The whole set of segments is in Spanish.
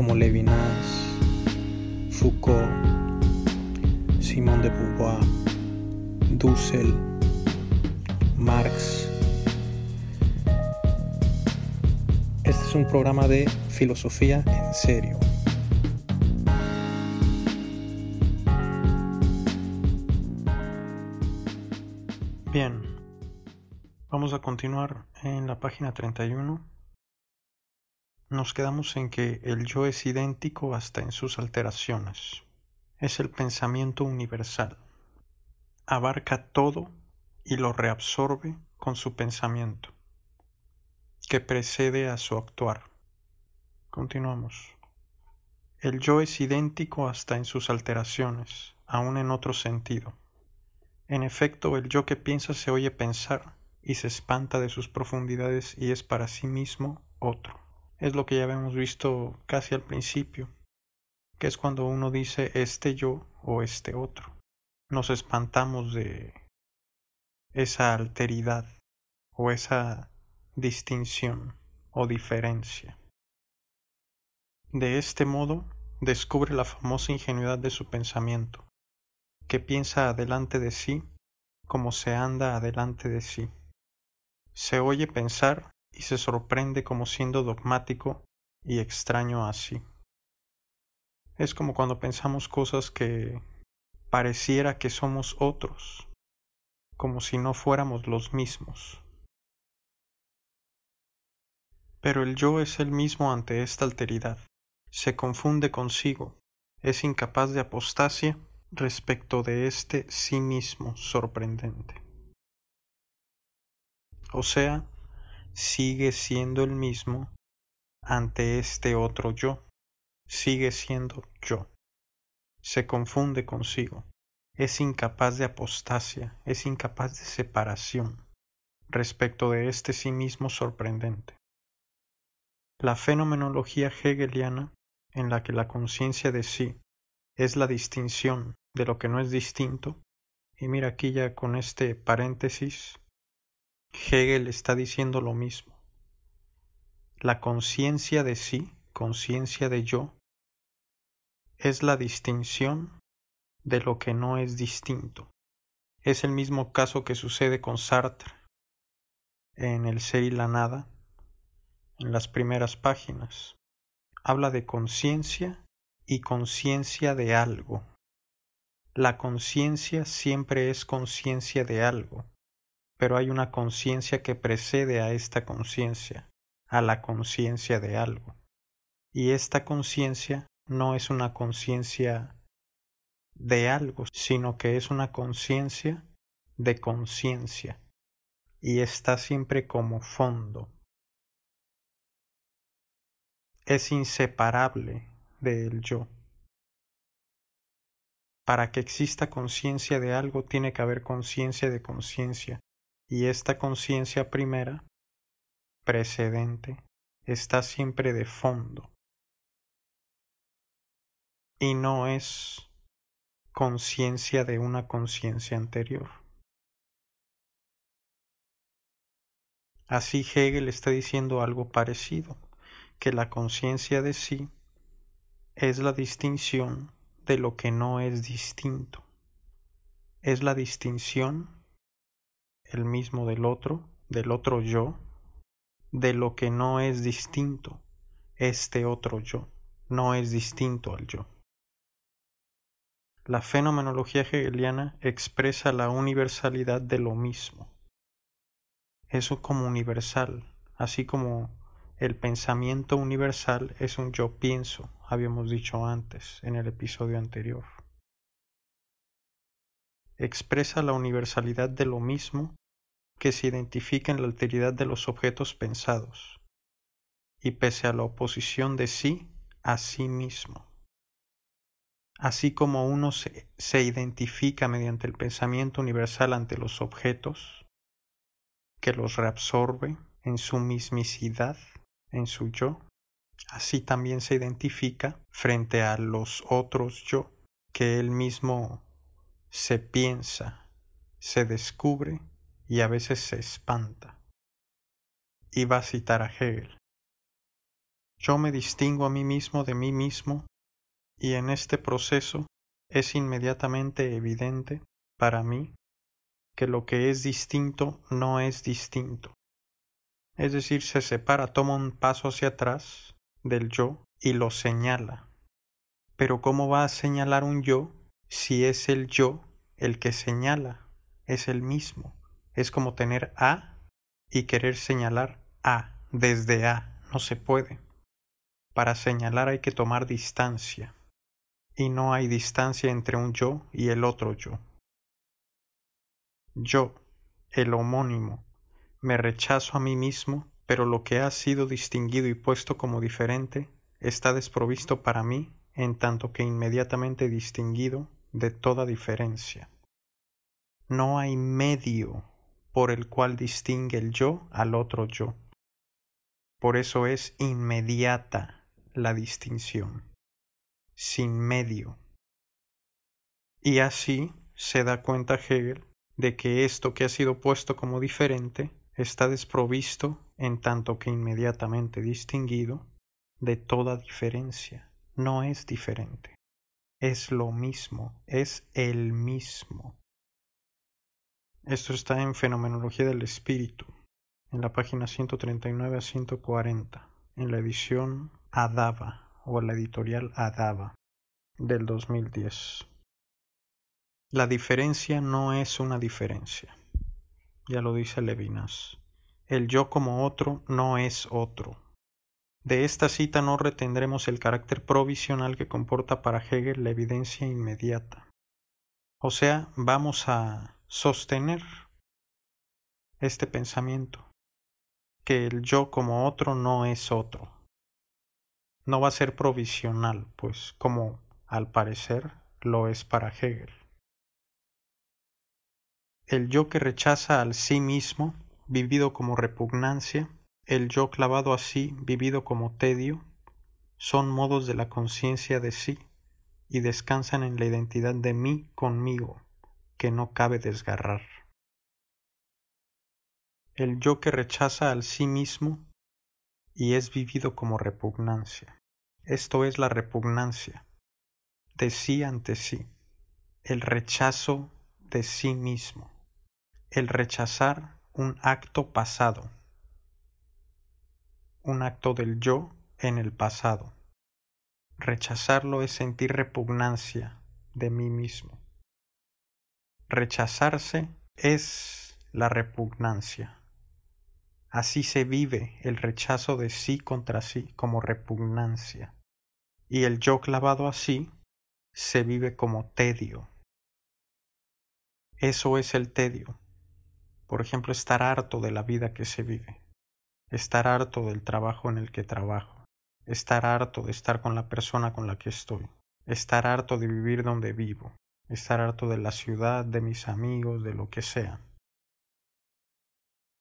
como Levinas, Foucault, Simón de Beauvoir, Dussel, Marx. Este es un programa de filosofía en serio. Bien, vamos a continuar en la página 31. Nos quedamos en que el yo es idéntico hasta en sus alteraciones. Es el pensamiento universal. Abarca todo y lo reabsorbe con su pensamiento, que precede a su actuar. Continuamos. El yo es idéntico hasta en sus alteraciones, aun en otro sentido. En efecto, el yo que piensa se oye pensar y se espanta de sus profundidades y es para sí mismo otro. Es lo que ya habíamos visto casi al principio, que es cuando uno dice este yo o este otro. Nos espantamos de esa alteridad o esa distinción o diferencia. De este modo, descubre la famosa ingenuidad de su pensamiento, que piensa adelante de sí como se anda adelante de sí. Se oye pensar y se sorprende como siendo dogmático y extraño así. Es como cuando pensamos cosas que pareciera que somos otros, como si no fuéramos los mismos. Pero el yo es el mismo ante esta alteridad, se confunde consigo, es incapaz de apostasia respecto de este sí mismo sorprendente. O sea, sigue siendo el mismo ante este otro yo, sigue siendo yo. Se confunde consigo, es incapaz de apostasia, es incapaz de separación respecto de este sí mismo sorprendente. La fenomenología hegeliana, en la que la conciencia de sí es la distinción de lo que no es distinto. Y mira aquí ya con este paréntesis, Hegel está diciendo lo mismo. La conciencia de sí, conciencia de yo, es la distinción de lo que no es distinto. Es el mismo caso que sucede con Sartre en El ser y la nada, en las primeras páginas. Habla de conciencia y conciencia de algo. La conciencia siempre es conciencia de algo, pero hay una conciencia que precede a esta conciencia, a la conciencia de algo. Y esta conciencia no es una conciencia de algo, sino que es una conciencia de conciencia, y está siempre como fondo. Es inseparable del yo. Para que exista conciencia de algo tiene que haber conciencia de conciencia, y esta conciencia primera, precedente, está siempre de fondo. Y no es conciencia de una conciencia anterior. Así Hegel está diciendo algo parecido, que la conciencia de sí es la distinción de lo que no es distinto. Es la distinción, el mismo del otro, del otro yo, de lo que no es distinto. Este otro yo no es distinto al yo. La fenomenología hegeliana expresa la universalidad de lo mismo. Eso como universal, así como el pensamiento universal es un yo pienso, habíamos dicho antes en el episodio anterior. Expresa la universalidad de lo mismo que se identifica en la alteridad de los objetos pensados, y pese a la oposición de sí, a sí mismo. Así como uno se, se, identifica mediante el pensamiento universal ante los objetos, que los reabsorbe en su mismicidad, en su yo, así también se identifica frente a los otros yo, que él mismo se piensa, se descubre y a veces se espanta. Va a citar a Hegel. Yo me distingo a mí mismo de mí mismo y en este proceso es inmediatamente evidente para mí que lo que es distinto no es distinto. Es decir, se separa, toma un paso hacia atrás del yo y lo señala. Pero ¿cómo va a señalar un yo si es el yo el que señala? Es el mismo. Es como tener A y querer señalar A desde A. No se puede. Para señalar hay que tomar distancia. Y no hay distancia entre un yo y el otro yo. Yo, el homónimo, me rechazo a mí mismo, pero lo que ha sido distinguido y puesto como diferente está desprovisto para mí en tanto que inmediatamente distinguido de toda diferencia. No hay medio por el cual distingue el yo al otro yo. Por eso es inmediata la distinción, sin medio. Y así se da cuenta Hegel de que esto que ha sido puesto como diferente está desprovisto en tanto que inmediatamente distinguido de toda diferencia. No es diferente. Es lo mismo, es el mismo. Esto está en Fenomenología del Espíritu, en la página 139 a 140, en la edición Adava o la editorial Adava del 2010. La diferencia no es una diferencia. Ya lo dice Levinas. El yo como otro no es otro. De esta cita no retendremos el carácter provisional que comporta para Hegel la evidencia inmediata. O sea, vamos a sostener este pensamiento, que el yo como otro no es otro. No va a ser provisional, pues como al parecer lo es para Hegel. El yo que rechaza al sí mismo, vivido como repugnancia, el yo clavado así, vivido como tedio, son modos de la conciencia de sí y descansan en la identidad de mí conmigo, que no cabe desgarrar. El yo que rechaza al sí mismo y es vivido como repugnancia. Esto es la repugnancia de sí ante sí, el rechazo de sí mismo el rechazar un acto pasado, un acto del yo en el pasado. Rechazarlo es sentir repugnancia de mí mismo. Rechazarse es la repugnancia. Así se vive el rechazo de sí contra sí como repugnancia. Y el yo clavado así se vive como tedio. Eso es el tedio, por ejemplo, estar harto de la vida que se vive, estar harto del trabajo en el que trabajo, estar harto de estar con la persona con la que estoy, estar harto de vivir donde vivo, estar harto de la ciudad, de mis amigos, de lo que sea.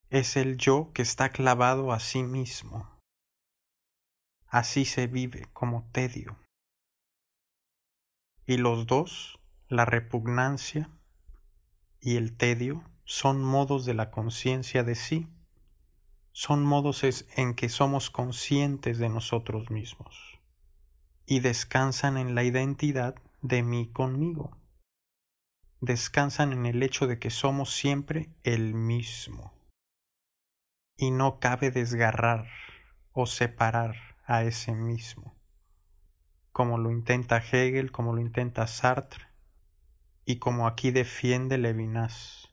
Es el yo que está clavado a sí mismo. Así se vive como tedio. Y los dos, la repugnancia y el tedio, son modos de la conciencia de sí, son modos en que somos conscientes de nosotros mismos y descansan en la identidad de mí conmigo. Descansan en el hecho de que somos siempre el mismo. Y no cabe desgarrar o separar a ese mismo, como lo intenta Hegel, como lo intenta Sartre y como aquí defiende Levinas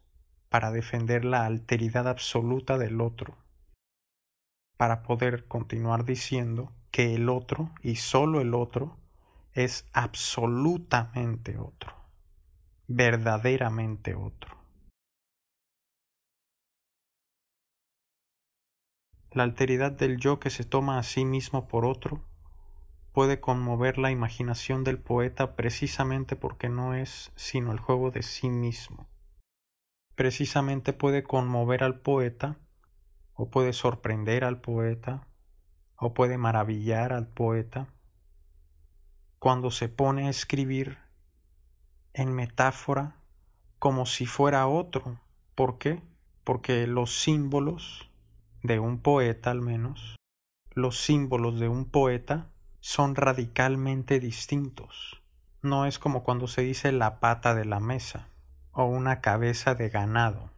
para defender la alteridad absoluta del otro, para poder continuar diciendo que el otro y solo el otro es absolutamente otro, verdaderamente otro. La alteridad del yo que se toma a sí mismo por otro puede conmover la imaginación del poeta precisamente porque no es sino el juego de sí mismo. Precisamente puede conmover al poeta, o puede sorprender al poeta, o puede maravillar al poeta, cuando se pone a escribir en metáfora como si fuera otro. ¿Por qué? Porque los símbolos de un poeta al menos, los símbolos de un poeta son radicalmente distintos. No es como cuando se dice la pata de la mesa o una cabeza de ganado,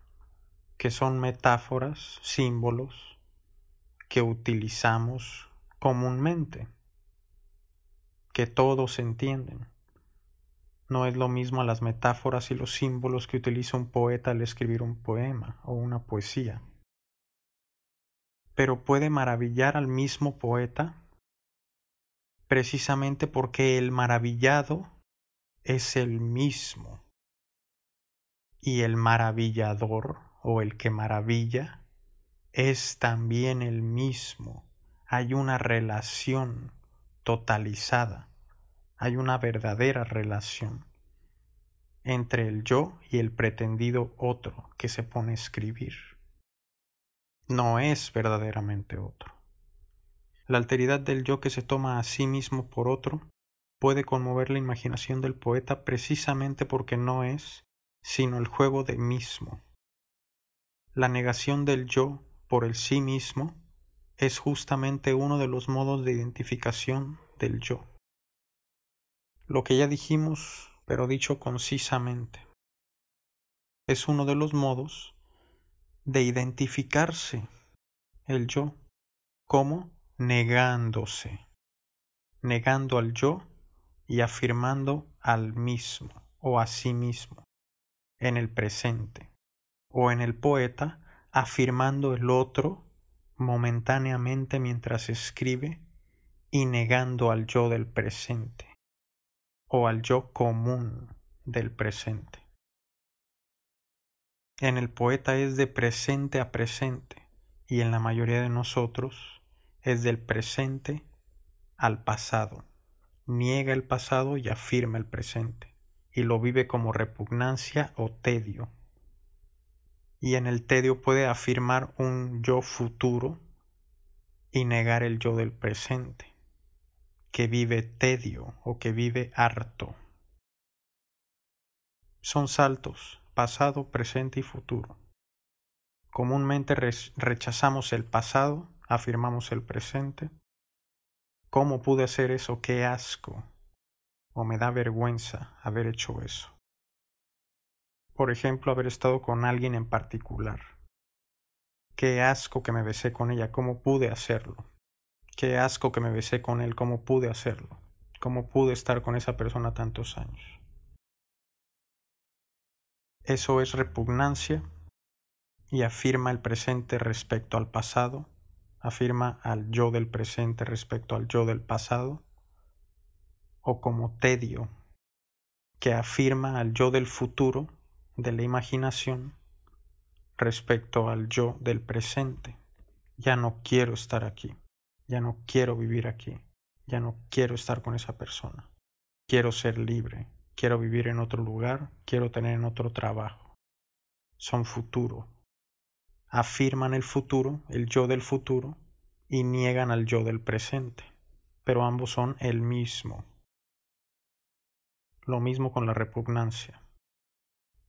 que son metáforas, símbolos que utilizamos comúnmente, que todos entienden. No es lo mismo las metáforas y los símbolos que utiliza un poeta al escribir un poema o una poesía. Pero puede maravillar al mismo poeta precisamente porque el maravillado es el mismo y el maravillador o el que maravilla es también el mismo. Hay una relación totalizada, hay una verdadera relación entre el yo y el pretendido otro que se pone a escribir. No es verdaderamente otro. La alteridad del yo que se toma a sí mismo por otro puede conmover la imaginación del poeta precisamente porque no es sino el juego de mismo. La negación del yo por el sí mismo es justamente uno de los modos de identificación del yo. Lo que ya dijimos, pero dicho concisamente, es uno de los modos de identificarse el yo como negándose, negando al yo y afirmando al mismo o a sí mismo en el presente, o en el poeta afirmando el otro momentáneamente mientras escribe y negando al yo del presente, o al yo común del presente. En el poeta es de presente a presente, y en la mayoría de nosotros es del presente al pasado. Niega el pasado y afirma el presente, y lo vive como repugnancia o tedio. Y en el tedio puede afirmar un yo futuro y negar el yo del presente, que vive tedio o que vive harto. Son saltos, pasado, presente y futuro. Comúnmente rechazamos el pasado afirmamos el presente. ¿Cómo pude hacer eso? ¡Qué asco! O me da vergüenza haber hecho eso. Por ejemplo, haber estado con alguien en particular. Qué asco que me besé con ella, ¿cómo pude hacerlo? Qué asco que me besé con él, ¿cómo pude hacerlo? ¿Cómo pude estar con esa persona tantos años? Eso es repugnancia y afirma el presente respecto al pasado afirma al yo del presente respecto al yo del pasado, o como tedio, que afirma al yo del futuro de la imaginación respecto al yo del presente. Ya no quiero estar aquí, ya no quiero vivir aquí, ya no quiero estar con esa persona. Quiero ser libre, quiero vivir en otro lugar, quiero tener en otro trabajo. Son futuro, afirman el futuro, el yo del futuro, y niegan al yo del presente, pero ambos son el mismo. Lo mismo con la repugnancia.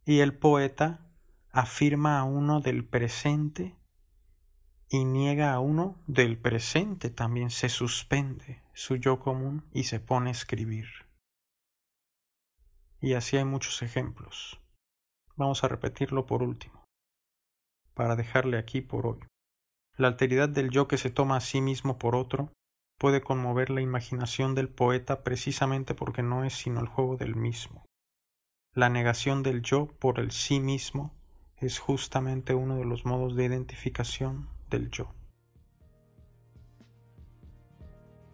Y el poeta afirma a uno del presente y niega a uno del presente. También se suspende su yo común y se pone a escribir. Y así hay muchos ejemplos. Vamos a repetirlo por último para dejarle aquí por hoy. La alteridad del yo que se toma a sí mismo por otro puede conmover la imaginación del poeta precisamente porque no es sino el juego del mismo. La negación del yo por el sí mismo es justamente uno de los modos de identificación del yo.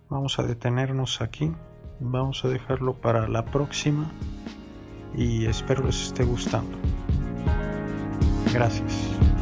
Vamos a detenernos aquí, vamos a dejarlo para la próxima y espero les esté gustando. Gracias.